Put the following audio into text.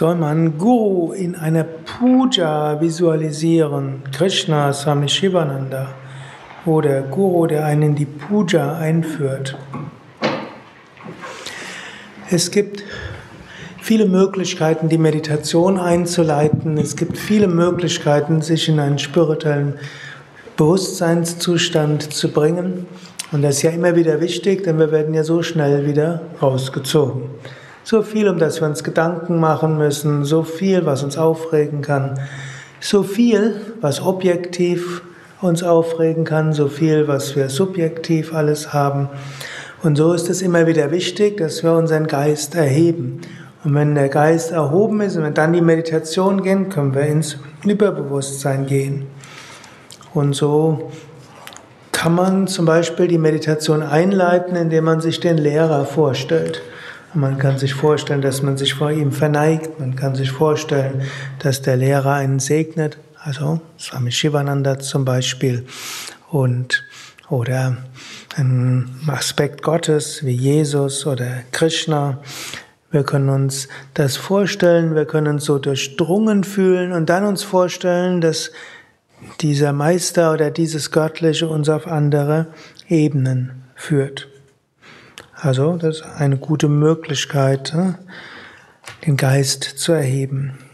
soll man Guru in einer Puja visualisieren, Krishna, Swami Shivananda oder Guru, der einen in die Puja einführt. Es gibt viele Möglichkeiten, die Meditation einzuleiten. Es gibt viele Möglichkeiten, sich in einen spirituellen Bewusstseinszustand zu bringen. Und das ist ja immer wieder wichtig, denn wir werden ja so schnell wieder rausgezogen. So viel, um das wir uns Gedanken machen müssen, so viel, was uns aufregen kann, so viel, was objektiv uns aufregen kann, so viel, was wir subjektiv alles haben. Und so ist es immer wieder wichtig, dass wir unseren Geist erheben. Und wenn der Geist erhoben ist und wir dann die Meditation gehen, können wir ins Überbewusstsein gehen. Und so kann man zum Beispiel die Meditation einleiten, indem man sich den Lehrer vorstellt. Man kann sich vorstellen, dass man sich vor ihm verneigt. Man kann sich vorstellen, dass der Lehrer einen segnet. Also Swami Shivananda zum Beispiel. Und, oder ein Aspekt Gottes wie Jesus oder Krishna. Wir können uns das vorstellen, wir können uns so durchdrungen fühlen und dann uns vorstellen, dass dieser Meister oder dieses Göttliche uns auf andere Ebenen führt. Also, das ist eine gute Möglichkeit, den Geist zu erheben.